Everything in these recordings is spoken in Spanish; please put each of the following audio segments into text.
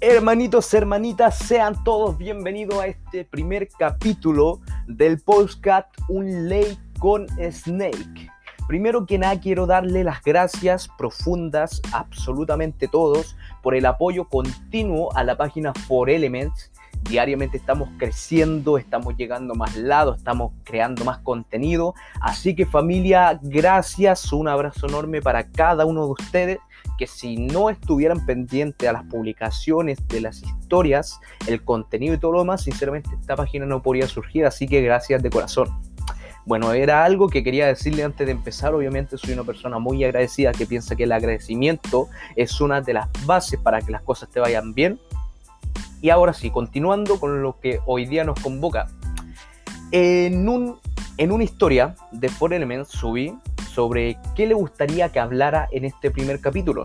Hermanitos, hermanitas, sean todos bienvenidos a este primer capítulo del podcast Un Ley con Snake. Primero que nada quiero darle las gracias profundas, absolutamente todos, por el apoyo continuo a la página For Elements. Diariamente estamos creciendo, estamos llegando a más lados, estamos creando más contenido. Así que familia, gracias, un abrazo enorme para cada uno de ustedes que si no estuvieran pendientes a las publicaciones de las historias, el contenido y todo lo demás, sinceramente esta página no podría surgir, así que gracias de corazón. Bueno, era algo que quería decirle antes de empezar. Obviamente soy una persona muy agradecida que piensa que el agradecimiento es una de las bases para que las cosas te vayan bien. Y ahora sí, continuando con lo que hoy día nos convoca. En, un, en una historia de Four Elements subí sobre qué le gustaría que hablara en este primer capítulo.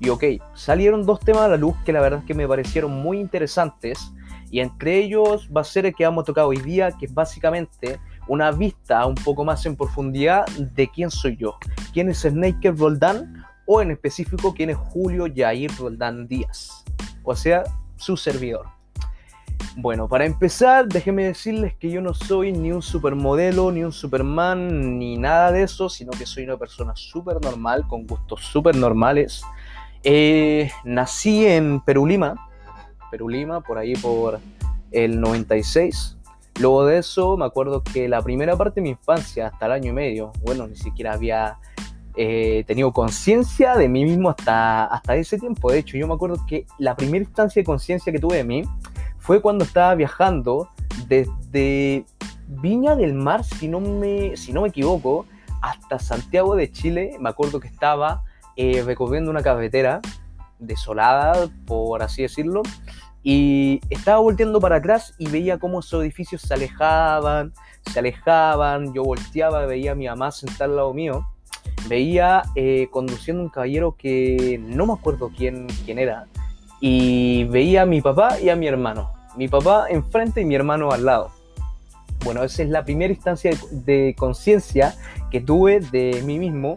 Y ok, salieron dos temas a la luz que la verdad es que me parecieron muy interesantes. Y entre ellos va a ser el que vamos a tocar hoy día, que es básicamente una vista un poco más en profundidad de quién soy yo. ¿Quién es Snake Roldán? O en específico, quién es Julio Jair Roldán Díaz. O sea, su servidor. Bueno, para empezar, déjenme decirles que yo no soy ni un supermodelo, ni un superman, ni nada de eso, sino que soy una persona súper normal, con gustos súper normales. Eh, nací en Perú Lima, Perú Lima, por ahí por el 96. Luego de eso, me acuerdo que la primera parte de mi infancia, hasta el año y medio, bueno, ni siquiera había eh, tenido conciencia de mí mismo hasta, hasta ese tiempo. De hecho, yo me acuerdo que la primera instancia de conciencia que tuve de mí fue cuando estaba viajando desde Viña del Mar, si no me, si no me equivoco, hasta Santiago de Chile. Me acuerdo que estaba eh, recorriendo una carretera desolada, por así decirlo, y estaba volteando para atrás y veía cómo esos edificios se alejaban, se alejaban, yo volteaba, veía a mi mamá sentada al lado mío, veía eh, conduciendo un caballero que no me acuerdo quién, quién era, y veía a mi papá y a mi hermano. Mi papá enfrente y mi hermano al lado. Bueno, esa es la primera instancia de, conciencia que tuve de mí mismo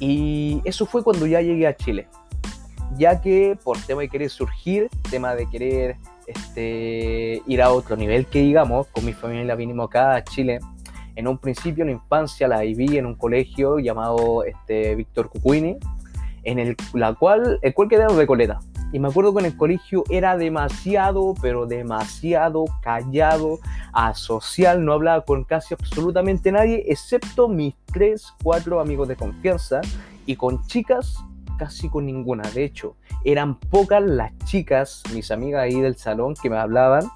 y eso fue cuando ya llegué a Chile. Ya que por tema de querer surgir, tema de querer este, ir a otro nivel que digamos, con mi familia vinimos acá a Chile. En un principio, en la infancia, la viví en un colegio llamado este, Víctor Cucuini, en el, la cual, el cual quedaba en Recoleta. Y me acuerdo que en el colegio era demasiado, pero demasiado callado, asocial, no hablaba con casi absolutamente nadie, excepto mis tres, cuatro amigos de confianza, y con chicas casi con ninguna. De hecho, eran pocas las chicas, mis amigas ahí del salón, que me hablaban.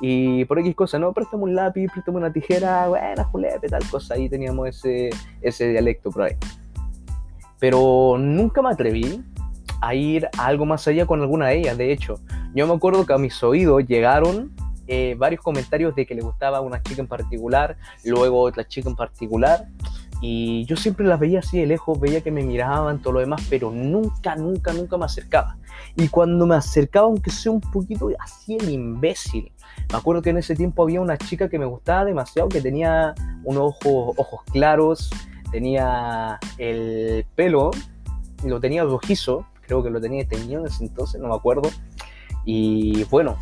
Y por X cosa, no, préstame un lápiz, préstame una tijera, buena, julepe, tal cosa. Ahí teníamos ese, ese dialecto por ahí. Pero nunca me atreví a ir algo más allá con alguna de ellas. De hecho, yo me acuerdo que a mis oídos llegaron eh, varios comentarios de que le gustaba una chica en particular, luego otra chica en particular. Y yo siempre las veía así de lejos, veía que me miraban, todo lo demás, pero nunca, nunca, nunca me acercaba. Y cuando me acercaba, aunque sea un poquito así el imbécil, me acuerdo que en ese tiempo había una chica que me gustaba demasiado, que tenía unos ojos, ojos claros, tenía el pelo, lo tenía rojizo, creo que lo tenía teñido en ese entonces, no me acuerdo. Y bueno,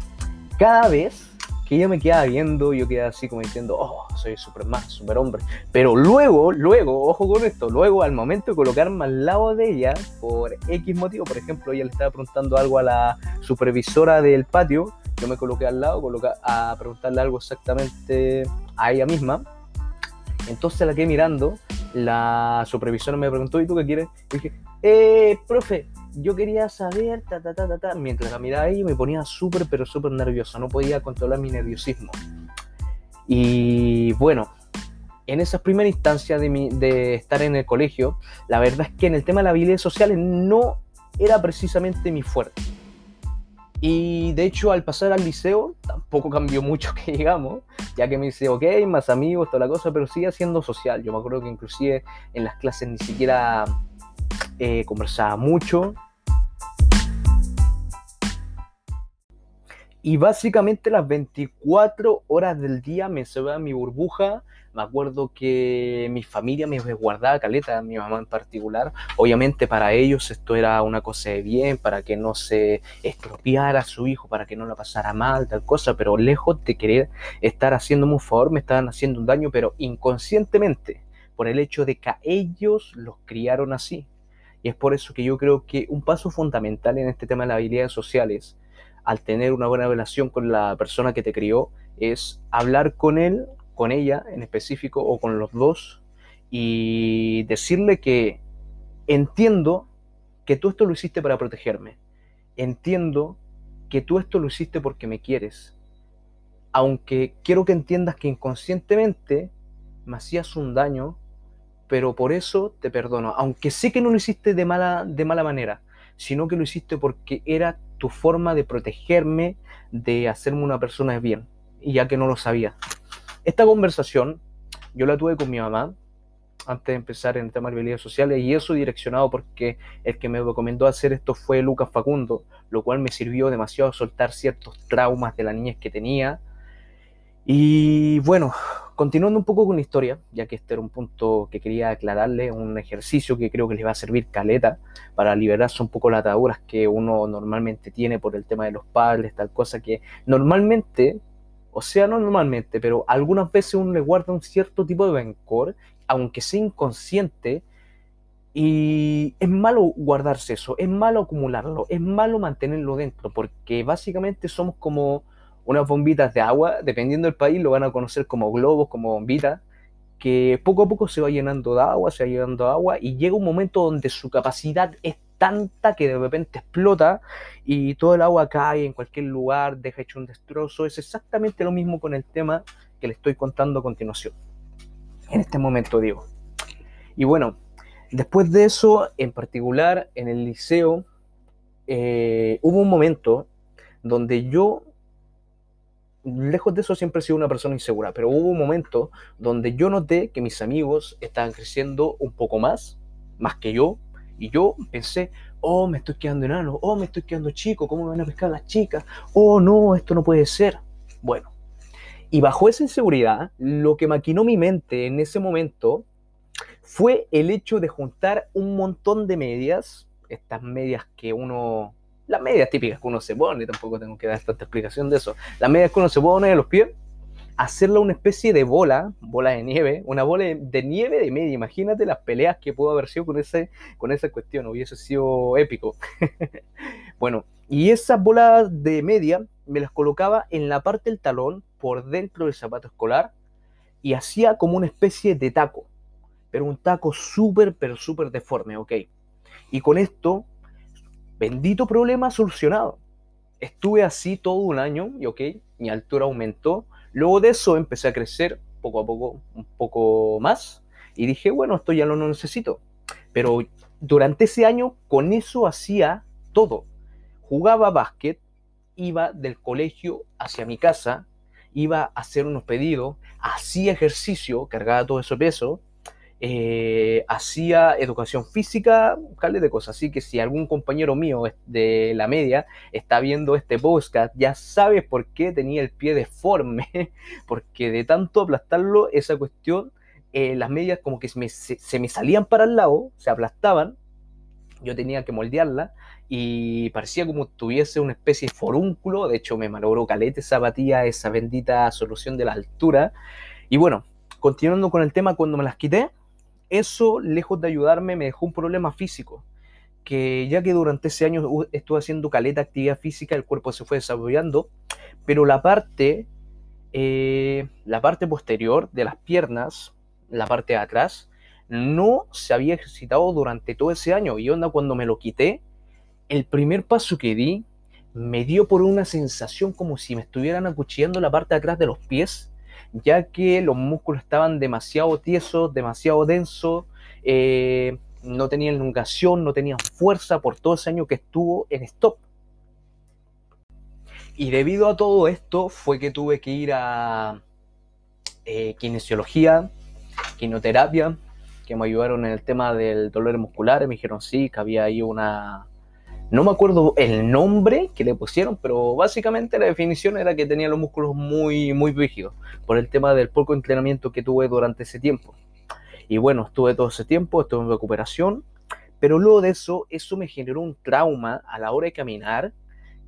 cada vez que ella me quedaba viendo, yo quedaba así como diciendo, oh, soy Superman, superhombre. Pero luego, luego, ojo con esto, luego al momento de colocarme al lado de ella, por X motivo, por ejemplo, ella le estaba preguntando algo a la supervisora del patio, yo me coloqué al lado a preguntarle algo exactamente a ella misma. Entonces la quedé mirando, la supervisora me preguntó, ¿y tú qué quieres? Y dije, eh, profe, yo quería saber, ta, ta, ta, ta, ta. Mientras la miraba ahí me ponía súper, pero súper nerviosa. No podía controlar mi nerviosismo. Y bueno, en esas primeras instancias de, de estar en el colegio, la verdad es que en el tema de las habilidades sociales no era precisamente mi fuerte. Y de hecho, al pasar al liceo, tampoco cambió mucho que digamos, ya que me dice, ok, más amigos, toda la cosa, pero sigue siendo social. Yo me acuerdo que inclusive en las clases ni siquiera eh, conversaba mucho. Y básicamente las 24 horas del día me encerraba en mi burbuja, Me acuerdo que mi familia me guardaba caleta, mi mamá en particular. Obviamente para ellos esto era una cosa de bien, para que no se estropeara a su hijo, para que no la pasara mal, tal cosa, pero lejos de querer estar haciéndome un favor, me estaban haciendo un daño, pero inconscientemente, por el hecho de que ellos los criaron así. Y es por eso que yo creo que un paso fundamental en este tema de las habilidades sociales, al tener una buena relación con la persona que te crió, es hablar con él con ella en específico o con los dos y decirle que entiendo que tú esto lo hiciste para protegerme. Entiendo que tú esto lo hiciste porque me quieres. Aunque quiero que entiendas que inconscientemente me hacías un daño, pero por eso te perdono. Aunque sé que no lo hiciste de mala, de mala manera, sino que lo hiciste porque era tu forma de protegerme, de hacerme una persona de bien, y ya que no lo sabía. Esta conversación yo la tuve con mi mamá antes de empezar en el tema de habilidades sociales y eso direccionado porque el que me recomendó hacer esto fue Lucas Facundo, lo cual me sirvió demasiado a soltar ciertos traumas de la niñez que tenía. Y bueno, continuando un poco con la historia, ya que este era un punto que quería aclararle, un ejercicio que creo que les va a servir caleta para liberarse un poco las ataduras que uno normalmente tiene por el tema de los padres, tal cosa que normalmente o sea, no normalmente, pero algunas veces uno le guarda un cierto tipo de rencor, aunque sea inconsciente, y es malo guardarse eso, es malo acumularlo, es malo mantenerlo dentro, porque básicamente somos como unas bombitas de agua, dependiendo del país lo van a conocer como globos, como bombitas, que poco a poco se va llenando de agua, se va llenando de agua, y llega un momento donde su capacidad es tanta que de repente explota y todo el agua cae en cualquier lugar, deja hecho un destrozo. Es exactamente lo mismo con el tema que le estoy contando a continuación. En este momento digo. Y bueno, después de eso, en particular en el liceo, eh, hubo un momento donde yo, lejos de eso siempre he sido una persona insegura, pero hubo un momento donde yo noté que mis amigos estaban creciendo un poco más, más que yo, y yo pensé, oh, me estoy quedando enano, oh, me estoy quedando chico, ¿cómo me van a pescar las chicas? Oh, no, esto no puede ser. Bueno, y bajo esa inseguridad, lo que maquinó mi mente en ese momento fue el hecho de juntar un montón de medias, estas medias que uno, las medias típicas que uno se pone, tampoco tengo que dar tanta explicación de eso, las medias que uno se pone en los pies, hacerla una especie de bola, bola de nieve, una bola de nieve de media. Imagínate las peleas que pudo haber sido con, ese, con esa cuestión, hubiese sido épico. bueno, y esas bolas de media me las colocaba en la parte del talón, por dentro del zapato escolar, y hacía como una especie de taco, pero un taco súper, pero súper deforme, ¿ok? Y con esto, bendito problema solucionado. Estuve así todo un año, y ok, mi altura aumentó, Luego de eso empecé a crecer poco a poco, un poco más, y dije, bueno, esto ya no lo necesito. Pero durante ese año con eso hacía todo. Jugaba básquet, iba del colegio hacia mi casa, iba a hacer unos pedidos, hacía ejercicio, cargaba todo ese peso, eh, hacía educación física, cale de cosas. Así que si algún compañero mío de la media está viendo este podcast, ya sabes por qué tenía el pie deforme, porque de tanto aplastarlo, esa cuestión, eh, las medias como que se me, salían para el lado, se aplastaban, yo tenía que moldearla y parecía como tuviese una especie de forúnculo, de hecho me malogró calete esa esa bendita solución de la altura. Y bueno, continuando con el tema, cuando me las quité, eso, lejos de ayudarme, me dejó un problema físico, que ya que durante ese año estuve haciendo caleta actividad física, el cuerpo se fue desarrollando, pero la parte, eh, la parte posterior de las piernas, la parte de atrás, no se había ejercitado durante todo ese año. Y onda, cuando me lo quité, el primer paso que di me dio por una sensación como si me estuvieran acuchillando la parte de atrás de los pies ya que los músculos estaban demasiado tiesos, demasiado densos, eh, no tenían elongación, no tenían fuerza por todo ese año que estuvo en stop. Y debido a todo esto fue que tuve que ir a eh, kinesiología, quinoterapia, que me ayudaron en el tema del dolor muscular. Me dijeron sí, que había ahí una, No me acuerdo el nombre que le pusieron, pero básicamente la definición era que tenía los músculos muy, muy rígidos por el tema del poco entrenamiento que tuve durante ese tiempo. Y bueno, estuve todo ese tiempo, estuve en recuperación, pero luego de eso, eso me generó un trauma a la hora de caminar,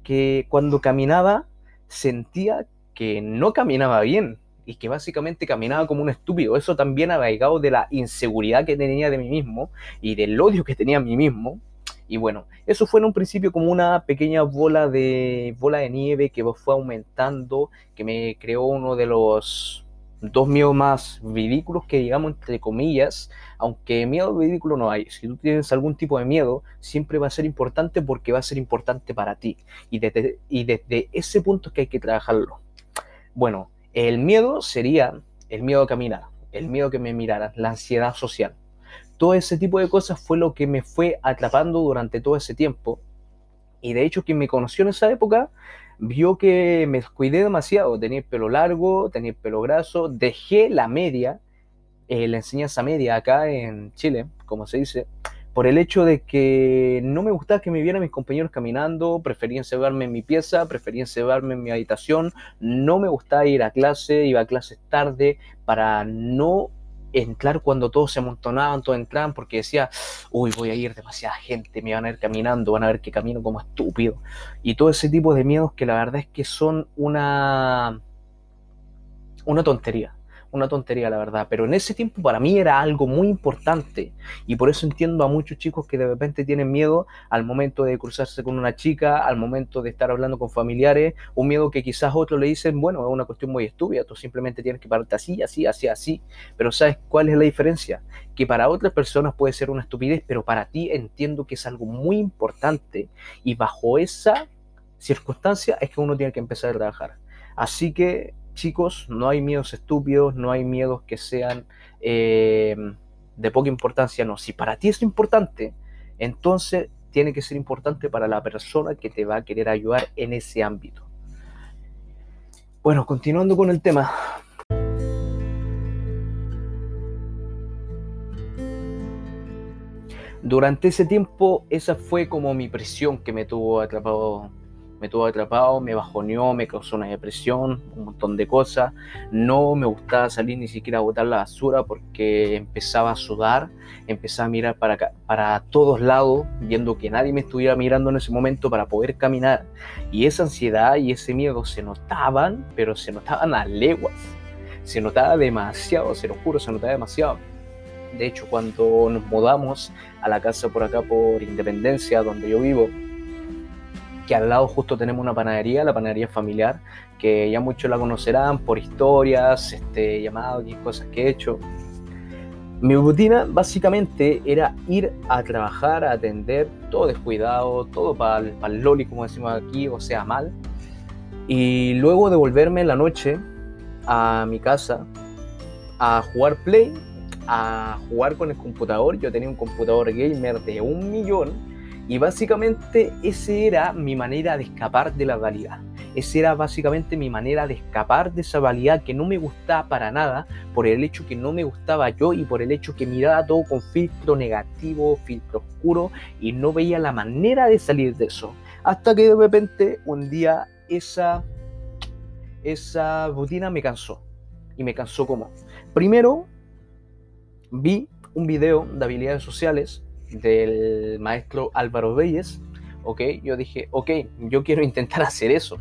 que cuando caminaba sentía que no caminaba bien y que básicamente caminaba como un estúpido. Eso también arraigado de la inseguridad que tenía de mí mismo y del odio que tenía a mí mismo y bueno, eso fue en un principio como una pequeña bola de, bola de nieve que fue aumentando, que me creó uno de los dos miedos más ridículos que digamos entre comillas, aunque miedo ridículo no hay. Si tú tienes algún tipo de miedo, siempre va a ser importante porque va a ser importante para ti. Y desde, y desde ese punto es que hay que trabajarlo. Bueno, el miedo sería el miedo a caminar, el miedo que me miraran, la ansiedad social todo ese tipo de cosas fue lo que me fue atrapando durante todo ese tiempo. Y de hecho, quien me conoció en esa época vio que me cuidé demasiado. Tenía el pelo largo, tenía el pelo graso, dejé la media, eh, la enseñanza media acá en Chile, como se dice, por el hecho de que no me gustaba que me vieran mis compañeros caminando, prefería encerrarme en mi pieza, prefería encerrarme en mi habitación, no me gustaba ir a clase, iba a clases tarde para no entrar cuando todos se amontonaban, todos entraban, porque decía, uy, voy a ir demasiada gente, me van a ir caminando, van a ver que camino como estúpido. Y todo ese tipo de miedos que la verdad es que son una, una tontería una tontería, la verdad, pero en ese tiempo para mí era algo muy importante y por eso entiendo a muchos chicos que de repente tienen miedo al momento de cruzarse con una chica, al momento de estar hablando con familiares, un miedo que quizás otros le dicen, bueno, es una cuestión muy estúpida, tú simplemente tienes que pararte así, así, así, así, pero ¿sabes cuál es la diferencia? Que para otras personas puede ser una estupidez, pero para ti entiendo que es algo muy importante y bajo esa circunstancia es que uno tiene que empezar a trabajar. Así que chicos, no hay miedos estúpidos, no hay miedos que sean eh, de poca importancia, no. Si para ti es importante, entonces tiene que ser importante para la persona que te va a querer ayudar en ese ámbito. Bueno, continuando con el tema. Durante ese tiempo, esa fue como mi presión que me tuvo atrapado me tuvo atrapado, me bajoneó, me causó una depresión, un montón de cosas. No me gustaba salir ni siquiera a botar la basura porque empezaba a sudar, empezaba a mirar para, para todos lados, viendo que nadie me estuviera mirando en ese momento para poder caminar. Y esa ansiedad y ese miedo se notaban, pero se notaban a leguas. Se notaba demasiado, se lo juro, se notaba demasiado. De hecho, cuando nos mudamos a la casa por acá, por Independencia, donde yo vivo, que al lado justo tenemos una panadería, la panadería familiar, que ya muchos la conocerán por historias, este, llamados y cosas que he hecho. Mi rutina básicamente era ir a trabajar, a atender, todo descuidado, todo para el, loli, como decimos aquí, o sea, mal. Y luego devolverme en la noche a mi casa a jugar play, a jugar con el computador. Yo tenía un computador gamer de un millón y básicamente ese era mi manera de escapar de la realidad. Esa era básicamente mi manera de escapar de esa realidad que no me gustaba para nada por el hecho que no me gustaba yo y por el hecho que miraba todo con filtro negativo, filtro oscuro y no veía la manera de salir de eso. Hasta que de repente un día esa, esa rutina me cansó. Y me cansó como. Primero vi un video de habilidades sociales del maestro Álvaro Reyes, ok, yo dije, ok, yo quiero intentar hacer eso.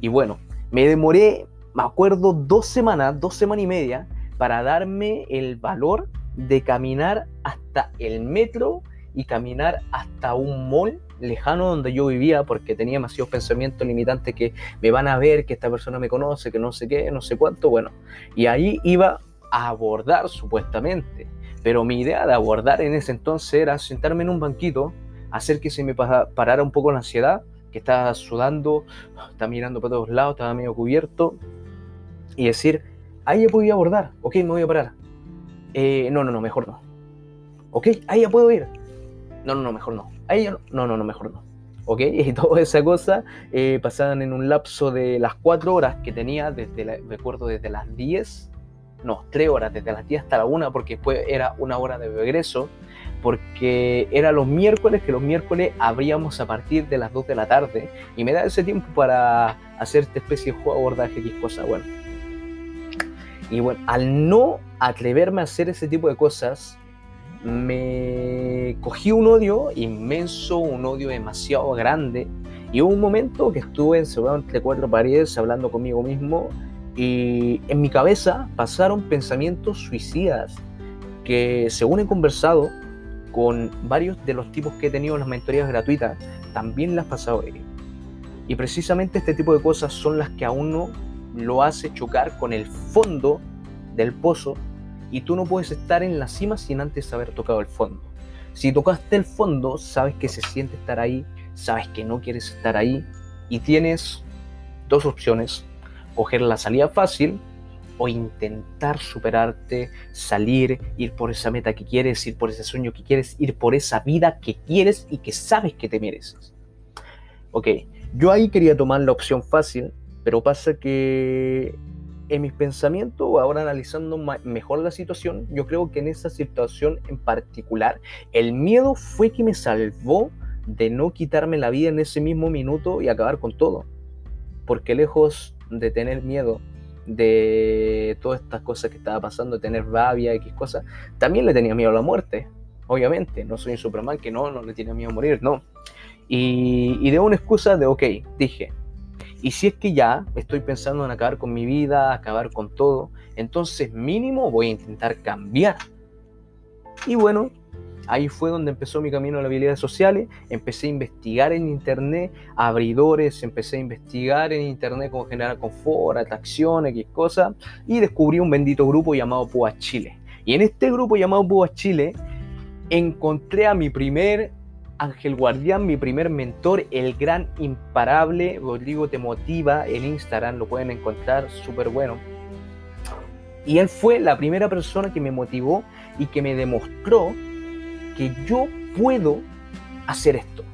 Y bueno, me demoré, me acuerdo, dos semanas, dos semanas y media, para darme el valor de caminar hasta el metro y caminar hasta un mall lejano donde yo vivía porque tenía demasiados pensamientos limitantes que me van a ver, que esta persona me conoce, que no sé qué, no sé cuánto, bueno. Y ahí iba a abordar supuestamente pero mi idea de abordar en ese entonces era sentarme en un banquito, hacer que se me parara un poco la ansiedad, que estaba sudando, estaba mirando para todos lados, estaba medio cubierto, y decir, ahí ya podía abordar, ok, me voy a parar. Eh, no, no, no, mejor no. Ok, ahí ya puedo ir. No, no, no, mejor no. Ahí no, no, no, mejor no. ¿ok? Y toda esa cosa eh, pasaban en un lapso de las cuatro horas que tenía, desde recuerdo desde las 10 no, tres horas, desde las 10 hasta la 1, porque después era una hora de regreso, porque era los miércoles, que los miércoles abríamos a partir de las 2 de la tarde, y me da ese tiempo para hacer esta especie de juego abordaje, X cosa, bueno. Y bueno, al no atreverme a hacer ese tipo de cosas, me cogí un odio inmenso, un odio demasiado grande, y hubo un momento que estuve encerrado entre cuatro paredes hablando conmigo mismo, y en mi cabeza pasaron pensamientos suicidas que según he conversado con varios de los tipos que he tenido en las mentorías gratuitas, también las pasado ellos. Y precisamente este tipo de cosas son las que a uno lo hace chocar con el fondo del pozo y tú no puedes estar en la cima sin antes haber tocado el fondo. Si tocaste el fondo, sabes que se siente estar ahí, sabes que no quieres estar ahí y tienes dos opciones, coger la salida fácil o intentar superarte, salir, ir por esa meta que quieres, ir por ese sueño que quieres, ir por esa vida que quieres y que sabes que te mereces. Ok, yo ahí quería tomar la opción fácil, pero pasa que en mis pensamientos, ahora analizando mejor la situación, yo creo que en esa situación en particular, el miedo fue que me salvó de no quitarme la vida en ese mismo minuto y acabar con todo. Porque lejos de tener miedo de todas estas cosas que estaba pasando, de tener rabia, X cosas, también le tenía miedo a la muerte, obviamente. No soy un Superman que no, no le tiene miedo a morir, no. Y, y de una excusa de, ok, dije, y si es que ya estoy pensando en acabar con mi vida, acabar con todo, entonces mínimo voy a intentar cambiar. Y bueno, Ahí fue donde empezó mi camino a las habilidades sociales. Empecé a investigar en internet abridores, empecé a investigar en internet cómo generar confort, atracciones, qué cosas, y descubrí un bendito grupo llamado Púa Chile. Y en este grupo llamado Púa Chile encontré a mi primer ángel guardián, mi primer mentor, el gran imparable Rodrigo Te Motiva en Instagram, lo pueden encontrar súper bueno. Y él fue la primera persona que me motivó y que me demostró que yo puedo hacer esto.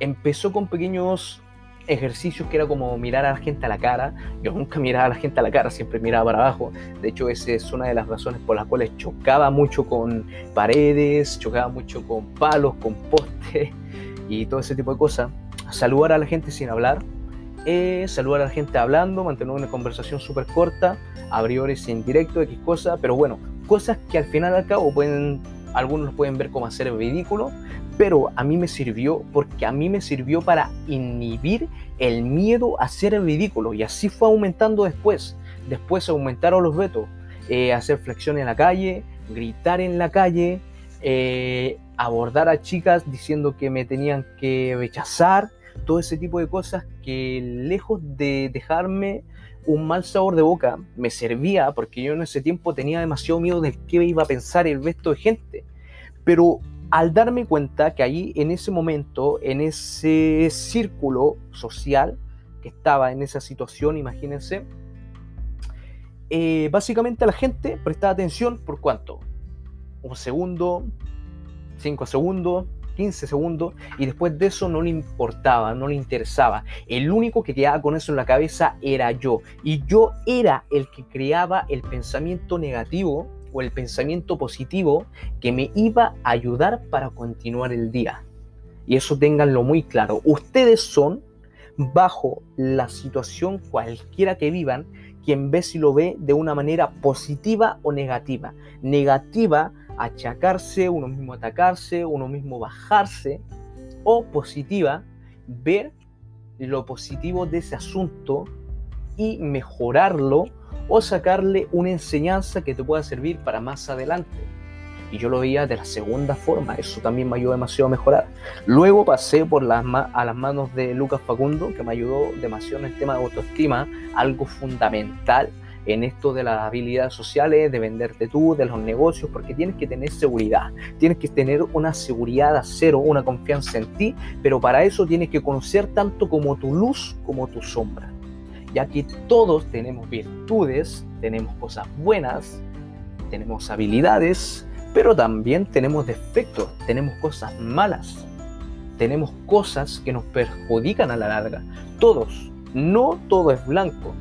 Empezó con pequeños ejercicios que era como mirar a la gente a la cara. Yo nunca miraba a la gente a la cara, siempre miraba para abajo. De hecho, esa es una de las razones por las cuales chocaba mucho con paredes, chocaba mucho con palos, con postes y todo ese tipo de cosas. Saludar a la gente sin hablar, eh, saludar a la gente hablando, mantener una conversación súper corta, abridores en directo, X cosas, pero bueno, cosas que al final al cabo pueden algunos lo pueden ver como hacer ridículo, pero a mí me sirvió porque a mí me sirvió para inhibir el miedo a ser ridículo y así fue aumentando después. Después aumentaron los retos, eh, hacer flexión en la calle, gritar en la calle, eh, abordar a chicas diciendo que me tenían que rechazar, todo ese tipo de cosas que lejos de dejarme un mal sabor de boca me servía porque yo en ese tiempo tenía demasiado miedo de qué iba a pensar el resto de gente. Pero al darme cuenta que ahí en ese momento, en ese círculo social que estaba en esa situación, imagínense, eh, básicamente la gente prestaba atención por cuánto? Un segundo, cinco segundos, 15 segundos y después de eso no le importaba, no le interesaba. El único que quedaba con eso en la cabeza era yo y yo era el que creaba el pensamiento negativo o el pensamiento positivo que me iba a ayudar para continuar el día. Y eso ténganlo muy claro. Ustedes son, bajo la situación cualquiera que vivan, quien ve si lo ve de una manera positiva o negativa. Negativa achacarse, uno mismo atacarse, uno mismo bajarse, o positiva, ver lo positivo de ese asunto y mejorarlo o sacarle una enseñanza que te pueda servir para más adelante. Y yo lo veía de la segunda forma, eso también me ayudó demasiado a mejorar. Luego pasé por las a las manos de Lucas Facundo, que me ayudó demasiado en el tema de autoestima, algo fundamental en esto de las habilidades sociales, de venderte tú, de los negocios, porque tienes que tener seguridad, tienes que tener una seguridad a cero, una confianza en ti, pero para eso tienes que conocer tanto como tu luz como tu sombra, ya que todos tenemos virtudes, tenemos cosas buenas, tenemos habilidades, pero también tenemos defectos, tenemos cosas malas, tenemos cosas que nos perjudican a la larga, todos, no todo es blanco,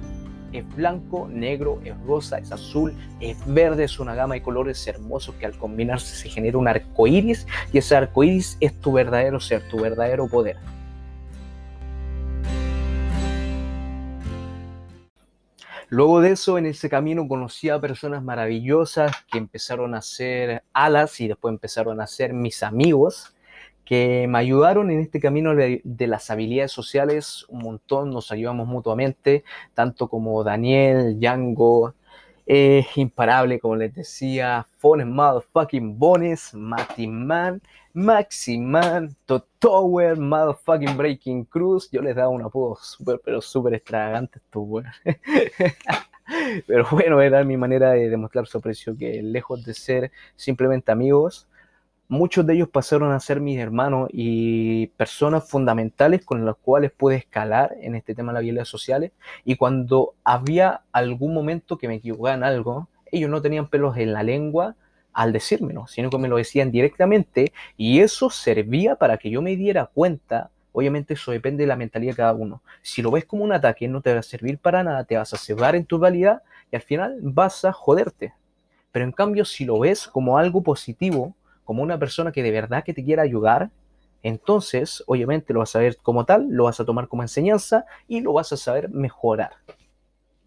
Es blanco, negro, es rosa, es azul, es verde, es una gama de colores hermosos que al combinarse se genera un arco iris y ese arco iris es tu verdadero ser, tu verdadero poder. Luego de eso, en ese camino conocí a personas maravillosas que empezaron a ser alas y después empezaron a ser mis amigos que me ayudaron en este camino de, las habilidades sociales un montón, nos ayudamos mutuamente, tanto como Daniel, Django, eh, Imparable, como les decía, Fones Motherfucking Bones, Matty Man, Maximan, Tower, Motherfucking Breaking Cruz. Yo les daba un apodo súper, pero súper extravagante, esto, pero bueno, era mi manera de demostrar su aprecio, que lejos de ser simplemente amigos, muchos de ellos pasaron a ser mis hermanos y personas fundamentales con las cuales pude escalar en este tema de las habilidades sociales. Y cuando había algún momento que me equivocaba en algo, ellos no tenían pelos en la lengua al decírmelo, sino que me lo decían directamente y eso servía para que yo me diera cuenta. Obviamente eso depende de la mentalidad de cada uno. Si lo ves como un ataque, no te va a servir para nada, te vas a cebar en tu realidad y al final vas a joderte. Pero en cambio, si lo ves como algo positivo, como una persona que de verdad que te quiera ayudar, entonces obviamente lo vas a ver como tal, lo vas a tomar como enseñanza y lo vas a saber mejorar.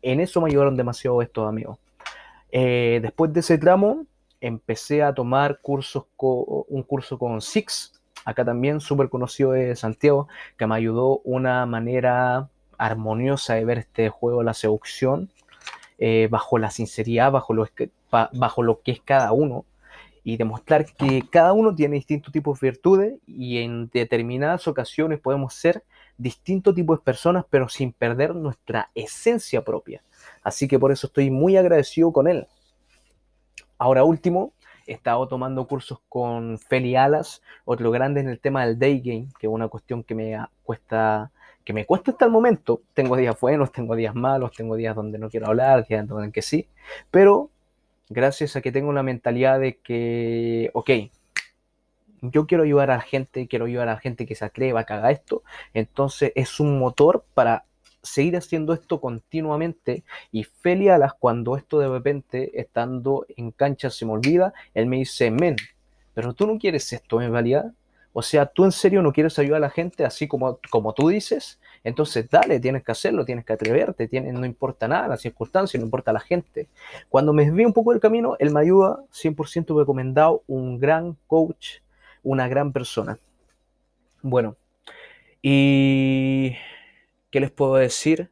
En eso me ayudaron demasiado estos amigos. Eh, después de ese tramo, empecé a tomar cursos un curso con Six, acá también súper conocido de Santiago, que me ayudó una manera armoniosa de ver este juego, la seducción, eh, bajo la sinceridad, bajo lo, bajo lo que es cada uno y demostrar que cada uno tiene distintos tipos de virtudes y en determinadas ocasiones podemos ser distintos tipos de personas, pero sin perder nuestra esencia propia. Así que por eso estoy muy agradecido con él. Ahora último, he estado tomando cursos con Feli Alas, otro grande en el tema del day game, que es una cuestión que me cuesta que me cuesta hasta el momento. Tengo días buenos, tengo días malos, tengo días donde no quiero hablar, días donde que sí, pero gracias a que tengo una mentalidad de que, ok, yo quiero ayudar a la gente, quiero ayudar a la gente que se atreva, que haga esto, entonces es un motor para seguir haciendo esto continuamente y Feli Alas cuando esto de repente estando en cancha se me olvida, él me dice, men, pero tú no quieres esto en realidad, o sea, tú en serio no quieres ayudar a la gente así como, como tú dices, entonces, dale, tienes que hacerlo, tienes que atreverte, tienes, no importa nada, las circunstancias, no importa la gente. Cuando me desvío un poco del camino, él me ayuda 100% recomendado, un gran coach, una gran persona. Bueno, y ¿qué les puedo decir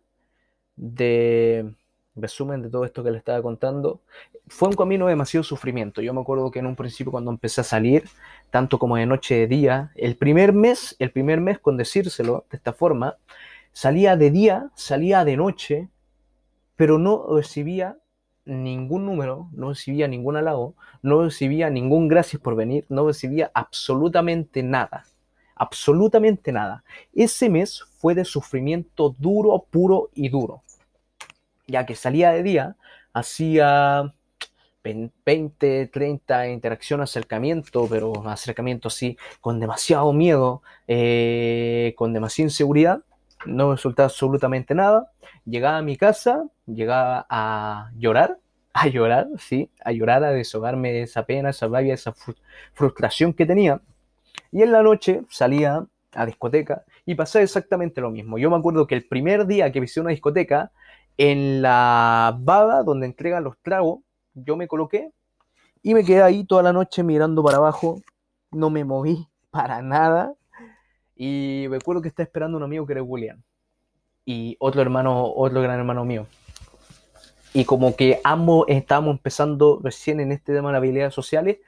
de resumen de todo esto que les estaba contando? Fue un camino de demasiado sufrimiento. Yo me acuerdo que en un principio cuando empecé a salir, tanto como de noche de día. El primer mes, el primer mes con decírselo de esta forma, salía de día, salía de noche, pero no recibía ningún número, no recibía ningún halago, no recibía ningún gracias por venir, no recibía absolutamente nada, absolutamente nada. Ese mes fue de sufrimiento duro, puro y duro, ya que salía de día, hacía 20, 30 interacción, acercamiento, pero acercamiento así, con demasiado miedo, eh, con demasiada inseguridad, no resultaba absolutamente nada. Llegaba a mi casa, llegaba a llorar, a llorar, sí, a llorar, a deshogarme de esa pena, esa rabia, esa frustración que tenía. Y en la noche salía a discoteca y pasaba exactamente lo mismo. Yo me acuerdo que el primer día que visité una discoteca, en la baba donde entregan los tragos, yo me coloqué y me quedé ahí toda la noche mirando para abajo, no me moví para nada. Y recuerdo que está esperando un amigo que era William y otro hermano, otro gran hermano mío. Y como que ambos estábamos empezando recién en este tema de las habilidades sociales,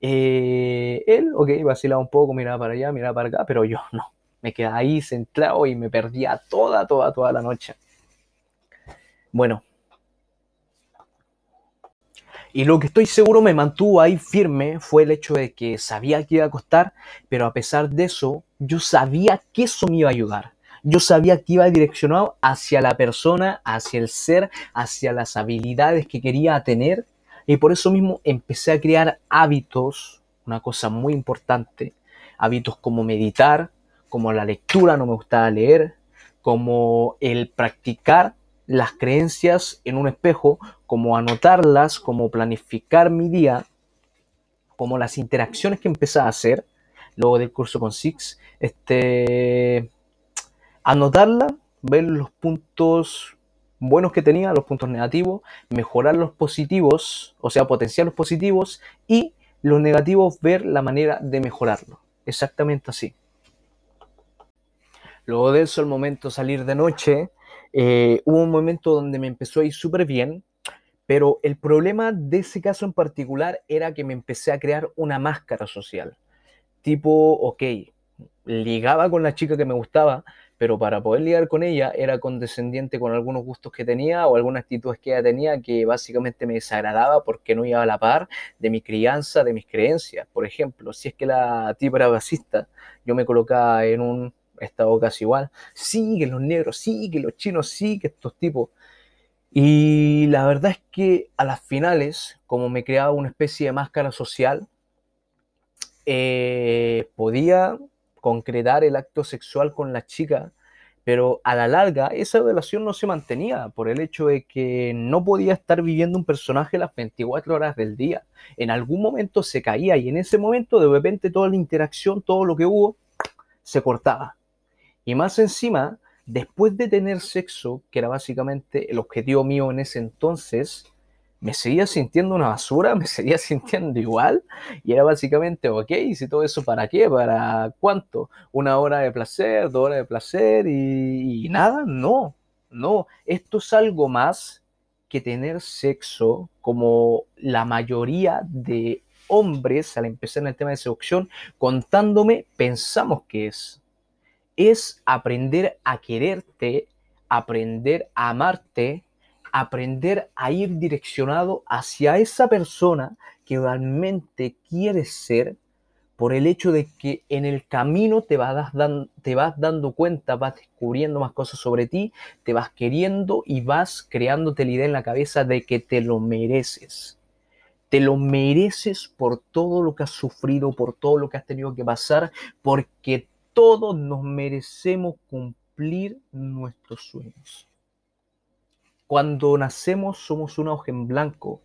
eh, él, ok, vacilaba un poco, miraba para allá, miraba para acá, pero yo no. Me quedé ahí centrado y me perdía toda, toda, toda la noche. Bueno, y lo que estoy seguro me mantuvo ahí firme fue el hecho de que sabía que iba a costar, pero a pesar de eso, yo sabía que eso me iba a ayudar. Yo sabía que iba direccionado hacia la persona, hacia el ser, hacia las habilidades que quería tener. Y por eso mismo empecé a crear hábitos, una cosa muy importante, hábitos como meditar, como la lectura, no me gustaba leer, como el practicar las creencias en un espejo, como anotarlas, como planificar mi día, como las interacciones que empecé a hacer luego del curso con Six, este, anotarla, ver los puntos buenos que tenía, los puntos negativos, mejorar los positivos, o sea, potenciar los positivos y los negativos, ver la manera de mejorarlo. Exactamente así. Luego de eso, el momento salir de noche, eh, hubo un momento donde me empezó a ir súper bien, pero el problema de ese caso en particular era que me empecé a crear una máscara social. Tipo, ok, ligaba con la chica que me gustaba, pero para poder ligar con ella era condescendiente con algunos gustos que tenía o algunas actitudes que ella tenía que básicamente me desagradaba porque no iba a la par de mi crianza, de mis creencias. Por ejemplo, si es que la tipa era racista, yo me colocaba en un estado casi igual. Sí, que los negros, sí, que los chinos, sí, estos tipos. Y la verdad es que a las finales, como me creaba una especie de máscara social, eh, podía concretar el acto sexual con la chica, pero a la larga esa relación no se mantenía por el hecho de que no podía estar viviendo un personaje las 24 horas del día. En algún momento se caía y en ese momento de repente toda la interacción, todo lo que hubo, se cortaba. Y más encima, después de tener sexo, que era básicamente el objetivo mío en ese entonces, me seguía sintiendo una basura, me seguía sintiendo igual. Y era básicamente, ok, si todo eso para qué, para cuánto, una hora de placer, dos horas de placer y, nada, no, no. Esto es algo más que tener sexo como la mayoría de hombres al empezar en el tema de seducción, contándome, pensamos que es. Es aprender a quererte, aprender a amarte, aprender a ir direccionado hacia esa persona que realmente quieres ser por el hecho de que en el camino te vas, te vas dando cuenta, vas descubriendo más cosas sobre ti, te vas queriendo y vas creándote la idea en la cabeza de que te lo mereces. Te lo mereces por todo lo que has sufrido, por todo lo que has tenido que pasar, porque todos nos merecemos cumplir nuestros sueños. Cuando nacemos somos una hoja en blanco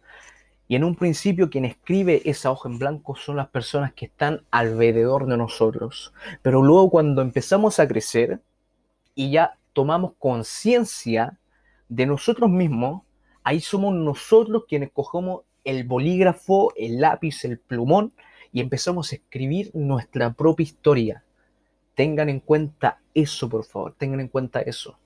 y en un principio quien escribe esa hoja en blanco son las personas que están alrededor de nosotros. Pero luego cuando empezamos a crecer y ya tomamos conciencia de nosotros mismos, ahí somos nosotros quienes cogemos el bolígrafo, el lápiz, el plumón y empezamos a escribir nuestra propia historia. Tengan en cuenta eso, por favor, tengan en cuenta eso.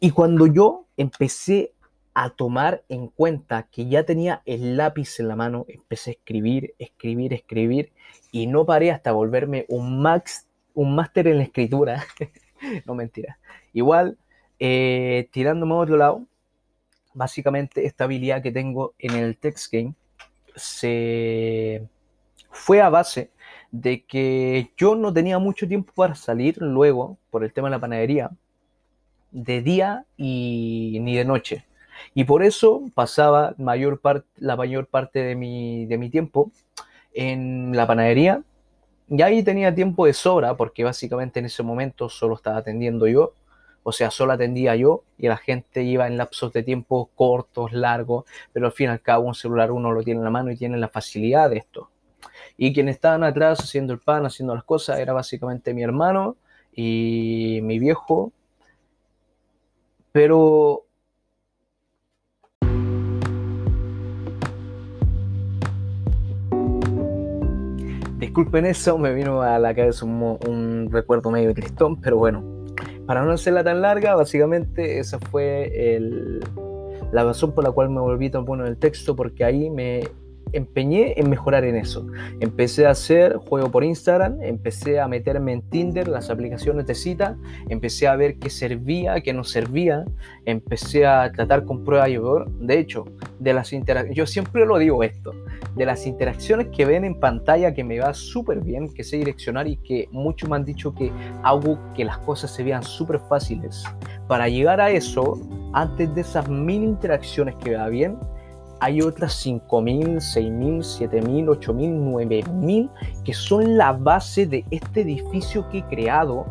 Y cuando yo empecé a tomar en cuenta que ya tenía el lápiz en la mano, empecé a escribir, escribir, escribir y no paré hasta volverme un max, un máster en la escritura. no mentira. Igual, eh, tirándome a otro lado, básicamente esta habilidad que tengo en el text game se fue a base de que yo no tenía mucho tiempo para salir luego por el tema de la panadería de día y ni de noche. Y por eso pasaba mayor la mayor parte de mi, de mi tiempo en la panadería. Y ahí tenía tiempo de sobra, porque básicamente en ese momento solo estaba atendiendo yo. O sea, solo atendía yo y la gente iba en lapsos de tiempo cortos, largos, pero al fin y al cabo un celular uno lo tiene en la mano y tiene la facilidad de esto. Y quienes estaban atrás haciendo el pan, haciendo las cosas, era básicamente mi hermano y mi viejo. Pero disculpen eso, me vino a la cabeza un, recuerdo medio tristón, pero bueno, para no hacerla tan larga, básicamente esa fue la razón por la cual me volví tan bueno en el texto, porque ahí me empeñé en mejorar en eso. Empecé a hacer juego por Instagram, empecé a meterme en Tinder, las aplicaciones de cita, empecé a ver qué servía, qué no servía, empecé a tratar con prueba y error. De hecho, de las yo siempre lo digo esto, de las interacciones que ven en pantalla que me va súper bien, que sé direccionar y que muchos me han dicho que hago que las cosas se vean súper fáciles. Para llegar a eso, antes de esas mil interacciones que va bien, hay otras 5.000, 6.000, 7.000, 8.000, 9.000 que son la base de este edificio que he creado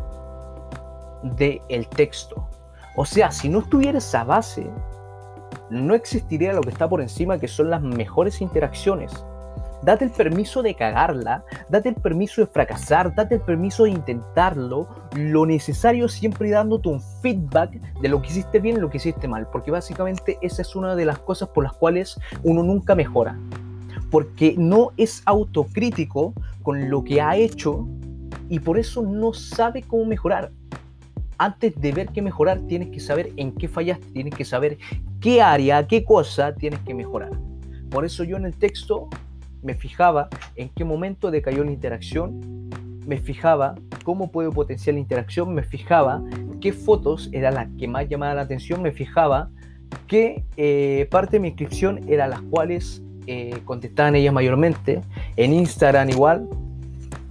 del el texto. O sea, si no estuviera esa base, no existiría lo que está por encima, que son las mejores interacciones. Date el permiso de cagarla, date el permiso de fracasar, date el permiso de intentarlo, lo necesario siempre dándote un feedback de lo que hiciste bien y lo que hiciste mal, porque básicamente esa es una de las cosas por las cuales uno nunca mejora, porque no es autocrítico con lo que ha hecho y por eso no sabe cómo mejorar antes de ver qué mejorar, tienes que saber en qué fallaste, tienes que saber qué área, qué cosa tienes que mejorar. Por eso yo en el texto me fijaba en qué momento decayó la interacción, me fijaba cómo puedo potenciar la interacción, me fijaba qué fotos eran las que más llamaban la atención, me fijaba qué eh, parte de mi inscripción eran las cuales eh, contestaban ellas mayormente. En Instagram igual,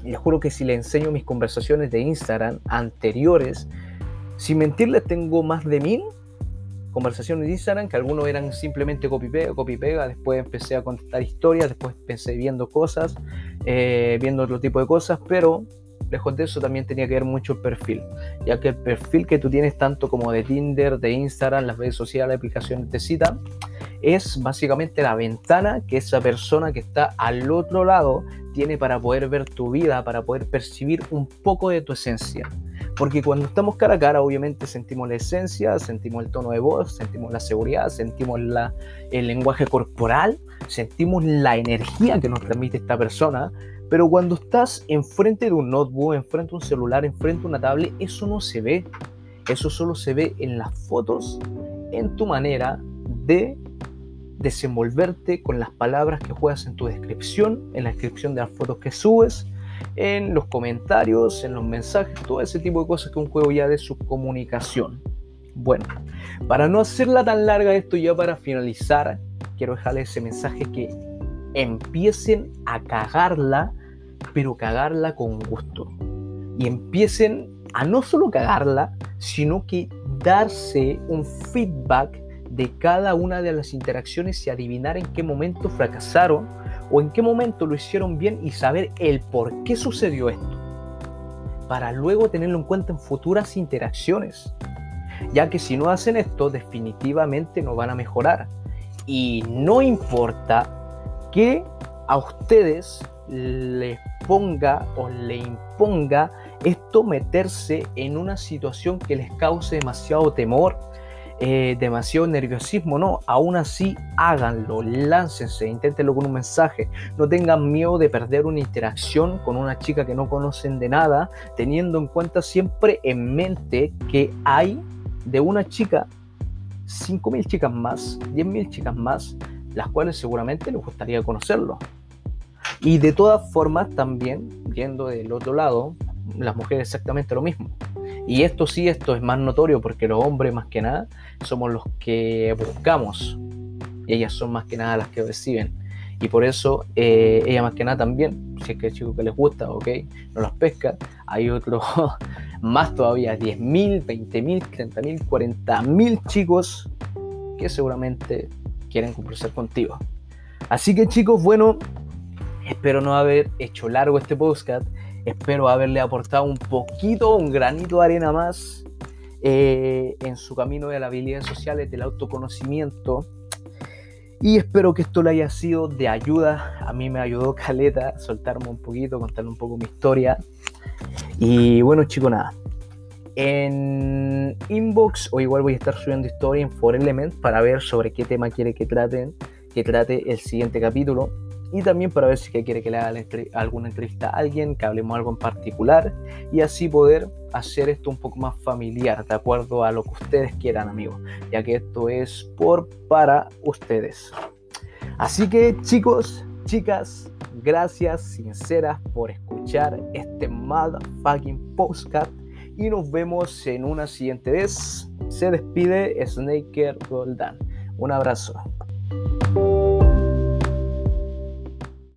les juro que si le enseño mis conversaciones de Instagram anteriores, sin mentirles, tengo más de mil conversaciones de Instagram, que algunos eran simplemente copy-pega, copy-pega, después empecé a contestar historias, después pensé viendo cosas, eh, viendo otro tipo de cosas, pero lejos de eso también tenía que ver mucho el perfil, ya que el perfil que tú tienes tanto como de Tinder, de Instagram, las redes sociales, la aplicación te cita, es básicamente la ventana que esa persona que está al otro lado tiene para poder ver tu vida, para poder percibir un poco de tu esencia. Porque cuando estamos cara a cara, obviamente sentimos la esencia, sentimos el tono de voz, sentimos la seguridad, sentimos la, el lenguaje corporal, sentimos la energía que nos transmite esta persona. Pero cuando estás enfrente de un notebook, enfrente de un celular, enfrente de una tablet, eso no se ve. Eso solo se ve en las fotos, en tu manera de desenvolverte con las palabras que juegas en tu descripción, en la descripción de las fotos que subes, en los comentarios, en los mensajes, todo ese tipo de cosas que un juego ya de su comunicación. Bueno, para no hacerla tan larga esto ya para finalizar, quiero dejarles ese mensaje que empiecen a cagarla, pero cagarla con gusto. Y empiecen a no solo cagarla, sino que darse un feedback de cada una de las interacciones y adivinar en qué momento fracasaron o en qué momento lo hicieron bien y saber el por qué sucedió esto, para luego tenerlo en cuenta en futuras interacciones, ya que si no hacen esto definitivamente no van a mejorar. Y no importa que a ustedes les ponga o le imponga esto meterse en una situación que les cause demasiado temor, eh, demasiado nerviosismo, no, aún así háganlo, láncense, inténtenlo con un mensaje, no tengan miedo de perder una interacción con una chica que no conocen de nada, teniendo en cuenta siempre en mente que hay de una chica 5.000 chicas más, 10.000 chicas más, las cuales seguramente les gustaría conocerlo. Y de todas formas también, viendo del otro lado, las mujeres exactamente lo mismo. Y esto sí, esto es más notorio porque los hombres más que nada somos los que buscamos y ellas son más que nada las que reciben. Y por eso eh, ella más que nada también, si es que el chico que les gusta, ok, no los pesca, hay otros más todavía, 10.000, 20.000, 30.000, 40.000 chicos que seguramente quieren conversar contigo. Así que chicos, bueno, espero no haber hecho largo este podcast. Espero haberle aportado un poquito, un granito de arena más eh, en su camino de las habilidades sociales, del autoconocimiento. Y espero que esto le haya sido de ayuda. A mí me ayudó Caleta soltarme un poquito, contarle un poco mi historia. Y bueno, chicos, nada. En inbox o igual voy a estar subiendo historia en For Element para ver sobre qué tema quiere que traten, que trate el siguiente capítulo y también para ver si quiere que le haga alguna entrevista a alguien, que hablemos algo en particular y así poder hacer esto un poco más familiar, de acuerdo a lo que ustedes quieran, amigos, ya que esto es por para ustedes. Así que chicos, chicas, gracias sinceras por escuchar este motherfucking postcard y nos vemos en una siguiente vez. Se despide Snaker Roldan. Un abrazo.